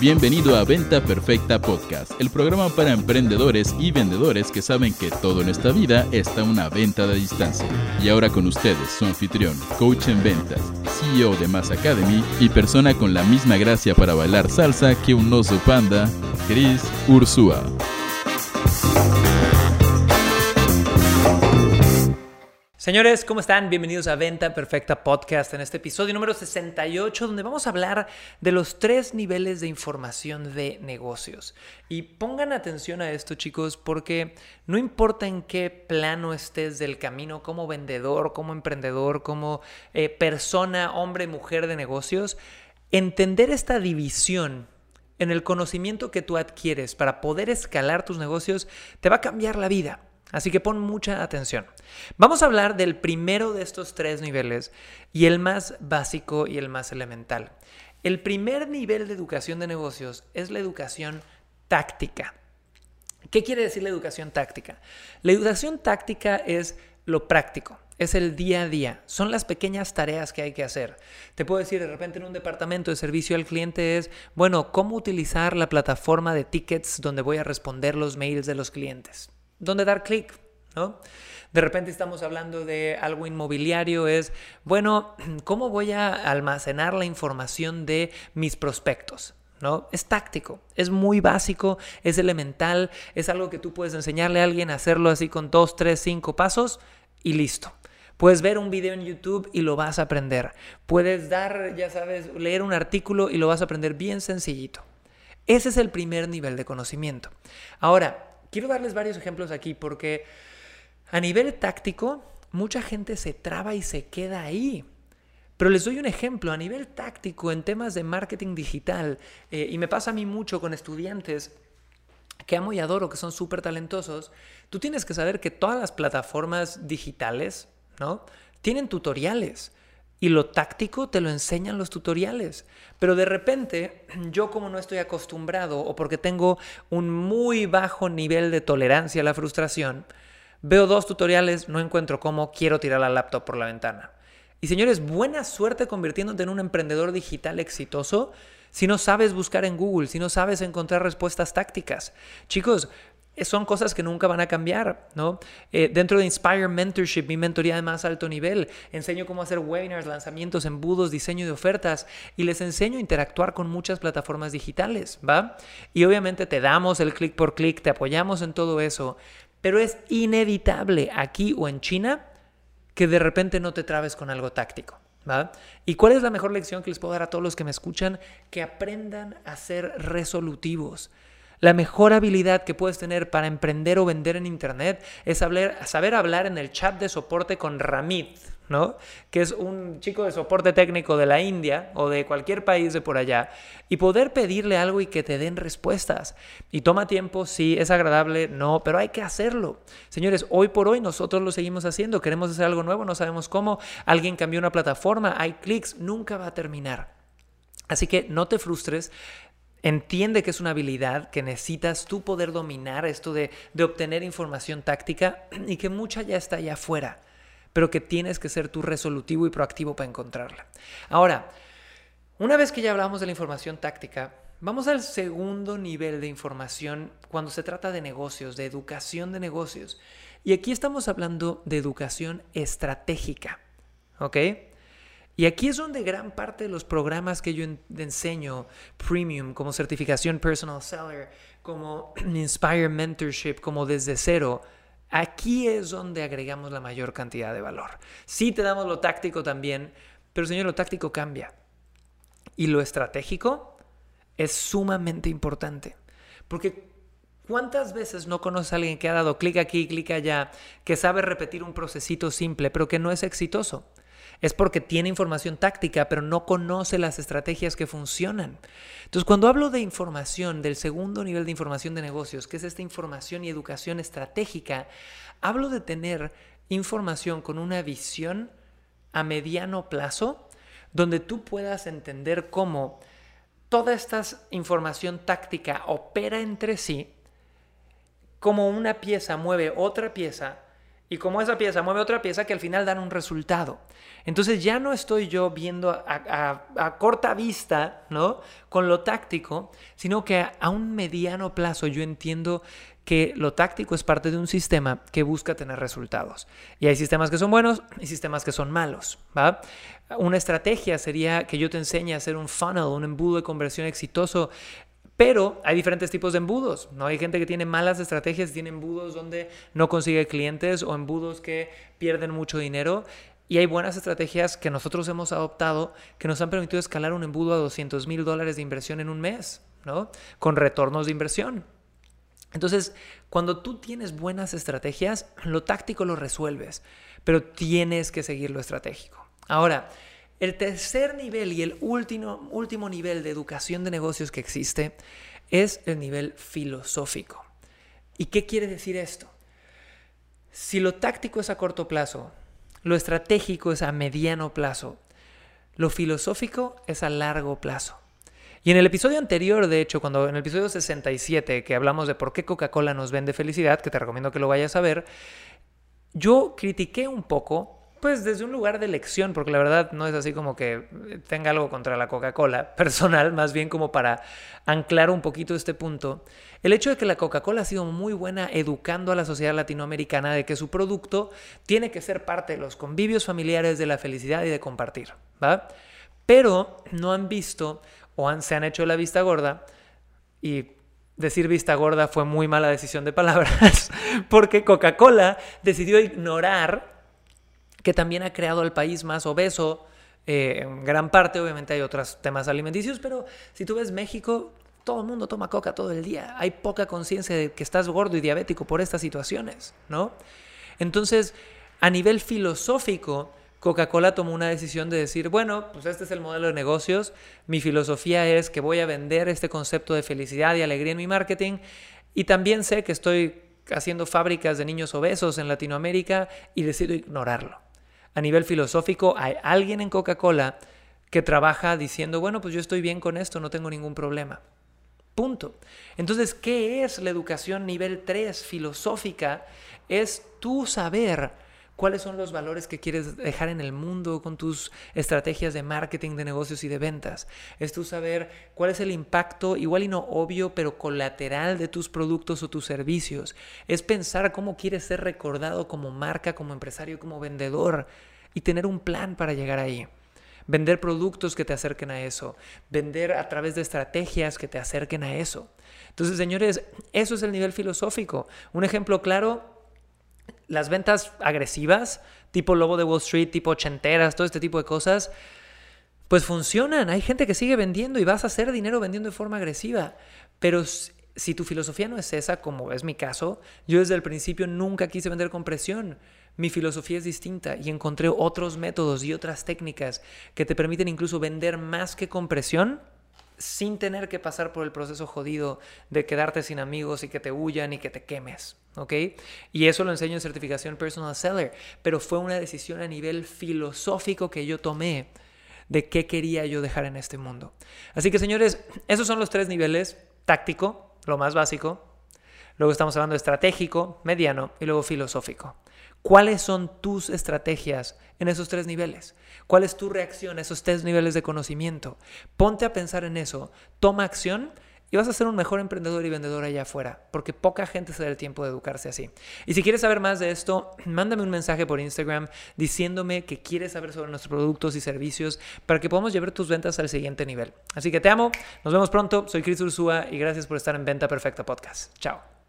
Bienvenido a Venta Perfecta Podcast, el programa para emprendedores y vendedores que saben que todo en esta vida está una venta de distancia. Y ahora con ustedes, su anfitrión, coach en ventas, CEO de Mass Academy y persona con la misma gracia para bailar salsa que un oso panda, Chris Ursúa. Señores, ¿cómo están? Bienvenidos a Venta Perfecta Podcast en este episodio número 68 donde vamos a hablar de los tres niveles de información de negocios. Y pongan atención a esto chicos porque no importa en qué plano estés del camino como vendedor, como emprendedor, como eh, persona, hombre, mujer de negocios, entender esta división en el conocimiento que tú adquieres para poder escalar tus negocios te va a cambiar la vida. Así que pon mucha atención. Vamos a hablar del primero de estos tres niveles y el más básico y el más elemental. El primer nivel de educación de negocios es la educación táctica. ¿Qué quiere decir la educación táctica? La educación táctica es lo práctico, es el día a día, son las pequeñas tareas que hay que hacer. Te puedo decir, de repente en un departamento de servicio al cliente es, bueno, ¿cómo utilizar la plataforma de tickets donde voy a responder los mails de los clientes? Dónde dar clic, ¿no? De repente estamos hablando de algo inmobiliario, es, bueno, ¿cómo voy a almacenar la información de mis prospectos? ¿No? Es táctico, es muy básico, es elemental, es algo que tú puedes enseñarle a alguien a hacerlo así con dos, tres, cinco pasos y listo. Puedes ver un video en YouTube y lo vas a aprender. Puedes dar, ya sabes, leer un artículo y lo vas a aprender bien sencillito. Ese es el primer nivel de conocimiento. Ahora, Quiero darles varios ejemplos aquí porque a nivel táctico mucha gente se traba y se queda ahí. Pero les doy un ejemplo, a nivel táctico en temas de marketing digital, eh, y me pasa a mí mucho con estudiantes que amo y adoro, que son súper talentosos, tú tienes que saber que todas las plataformas digitales, ¿no? Tienen tutoriales. Y lo táctico te lo enseñan los tutoriales. Pero de repente, yo como no estoy acostumbrado o porque tengo un muy bajo nivel de tolerancia a la frustración, veo dos tutoriales, no encuentro cómo, quiero tirar la laptop por la ventana. Y señores, buena suerte convirtiéndote en un emprendedor digital exitoso si no sabes buscar en Google, si no sabes encontrar respuestas tácticas. Chicos, son cosas que nunca van a cambiar, ¿no? Eh, dentro de Inspire Mentorship, mi mentoría de más alto nivel, enseño cómo hacer webinars, lanzamientos, embudos, diseño de ofertas y les enseño a interactuar con muchas plataformas digitales, ¿va? Y obviamente te damos el clic por clic, te apoyamos en todo eso, pero es inevitable aquí o en China que de repente no te trabes con algo táctico. ¿Va? ¿Y cuál es la mejor lección que les puedo dar a todos los que me escuchan? Que aprendan a ser resolutivos. La mejor habilidad que puedes tener para emprender o vender en Internet es saber, hablar en el chat de soporte con Ramit, ¿no? Que es un chico de soporte técnico de la India o de cualquier país de por allá y poder pedirle algo y que te den respuestas. Y toma tiempo, sí, es agradable, no, pero hay que hacerlo. Señores, hoy por hoy nosotros lo seguimos haciendo, queremos hacer algo nuevo, no sabemos cómo, alguien cambió una plataforma, hay clics, nunca va a terminar. Así que no te frustres, Entiende que es una habilidad que necesitas tú poder dominar, esto de, obtener información táctica y que mucha ya está allá afuera, pero que tienes que ser tú resolutivo y proactivo para encontrarla. Ahora, una vez que ya hablamos de la información táctica, vamos al segundo nivel de información cuando se trata de negocios, de educación de negocios. Y aquí estamos hablando de educación estratégica, ¿ok? Y aquí es donde gran parte de los programas que yo enseño, Premium, como certificación Personal Seller, como Inspire Mentorship, como desde cero, aquí es donde agregamos la mayor cantidad de valor. Sí te damos lo táctico también, pero señor, lo táctico cambia. Y lo estratégico es sumamente importante. Porque ¿Cuántas veces no conoces a alguien que ha dado clic aquí, clic allá, que sabe repetir un procesito simple, pero que no es exitoso? Es porque tiene información táctica, pero no conoce las estrategias que funcionan. Entonces, cuando hablo de información, del segundo nivel de información de negocios, que es esta información y educación estratégica, hablo de tener información con una visión a mediano plazo, donde tú puedas entender cómo toda esta información táctica opera entre sí, como una pieza mueve otra pieza, Y como esa pieza mueve otra pieza que al final dan un resultado. Entonces ya no estoy yo viendo a, corta vista, ¿no? Con lo táctico, sino que a, un mediano plazo yo entiendo que lo táctico es parte de un sistema que busca tener resultados. Y hay sistemas que son buenos y sistemas que son malos. ¿va? Una estrategia sería que yo te enseñe a hacer un funnel, un embudo de conversión exitoso pero hay diferentes tipos de embudos, ¿no? Hay gente que tiene malas estrategias, tiene embudos donde no consigue clientes o embudos que pierden mucho dinero. Y hay buenas estrategias que nosotros hemos adoptado que nos han permitido escalar un embudo a 200 mil dólares de inversión en un mes, ¿no? Con retornos de inversión. Entonces, cuando tú tienes buenas estrategias, lo táctico lo resuelves, pero tienes que seguir lo estratégico. Ahora, el tercer nivel y el último, último nivel de educación de negocios que existe es el nivel filosófico. ¿Y qué quiere decir esto? Si lo táctico es a corto plazo, lo estratégico es a mediano plazo, lo filosófico es a largo plazo. Y en el episodio anterior, de hecho, cuando en el episodio 67, que hablamos de por qué Coca-Cola nos vende felicidad, que te recomiendo que lo vayas a ver, yo critiqué un poco pues desde un lugar de elección, porque la verdad no es así como que tenga algo contra la Coca-Cola personal, más bien como para anclar un poquito este punto. El hecho de que la Coca-Cola ha sido muy buena educando a la sociedad latinoamericana de que su producto tiene que ser parte de los convivios familiares, de la felicidad y de compartir. Pero no han visto o se han hecho la vista gorda y decir vista gorda fue muy mala decisión de palabras, porque Coca-Cola decidió ignorar que también ha creado al país más obeso. Eh, en gran parte, obviamente, hay otros temas alimenticios, pero si tú ves México, todo el mundo toma coca todo el día. Hay poca conciencia de que estás gordo y diabético por estas situaciones, ¿no? Entonces, a nivel filosófico, Coca-Cola tomó una decisión de decir, bueno, pues este es el modelo de negocios, mi filosofía es que voy a vender este concepto de felicidad y alegría en mi marketing y también sé que estoy haciendo fábricas de niños obesos en Latinoamérica y decido ignorarlo a nivel filosófico, hay alguien en Coca-Cola que trabaja diciendo, bueno, pues yo estoy bien con esto, no tengo ningún problema. Punto. Entonces, ¿qué es la educación nivel 3 filosófica? Es tú saber cuáles son los valores que quieres dejar en el mundo con tus estrategias de marketing, de negocios y de ventas. Es tú saber cuál es el impacto, igual y no obvio, pero colateral de tus productos o tus servicios. Es pensar cómo quieres ser recordado como marca, como empresario, como vendedor y tener un plan para llegar ahí. Vender productos que te acerquen a eso. Vender a través de estrategias que te acerquen a eso. Entonces, señores, eso es el nivel filosófico. Un ejemplo claro las ventas agresivas, tipo Lobo de Wall Street, tipo ochenteras, todo este tipo de cosas, pues funcionan. Hay gente que sigue vendiendo y vas a hacer dinero vendiendo de forma agresiva. Pero si tu filosofía no es esa, como es mi caso, yo desde el principio nunca quise vender con presión. Mi filosofía es distinta y encontré otros métodos y otras técnicas que te permiten incluso vender más que con presión sin tener que pasar por el proceso jodido de quedarte sin amigos y que te huyan y que te quemes. ¿ok? Y eso lo enseño en certificación Personal Seller, pero fue una decisión a nivel filosófico que yo tomé de qué quería yo dejar en este mundo. Así que señores, esos son los tres niveles, táctico, lo más básico, luego estamos hablando de estratégico, mediano y luego filosófico. ¿Cuáles son tus estrategias en esos tres niveles? ¿Cuál es tu reacción a esos tres niveles de conocimiento? Ponte a pensar en eso, toma acción y vas a ser un mejor emprendedor y vendedor allá afuera, porque poca gente se da el tiempo de educarse así. Y si quieres saber más de esto, mándame un mensaje por Instagram diciéndome que quieres saber sobre nuestros productos y servicios para que podamos llevar tus ventas al siguiente nivel. Así que te amo, nos vemos pronto, soy Chris Ursúa y gracias por estar en Venta Perfecta Podcast. Chao.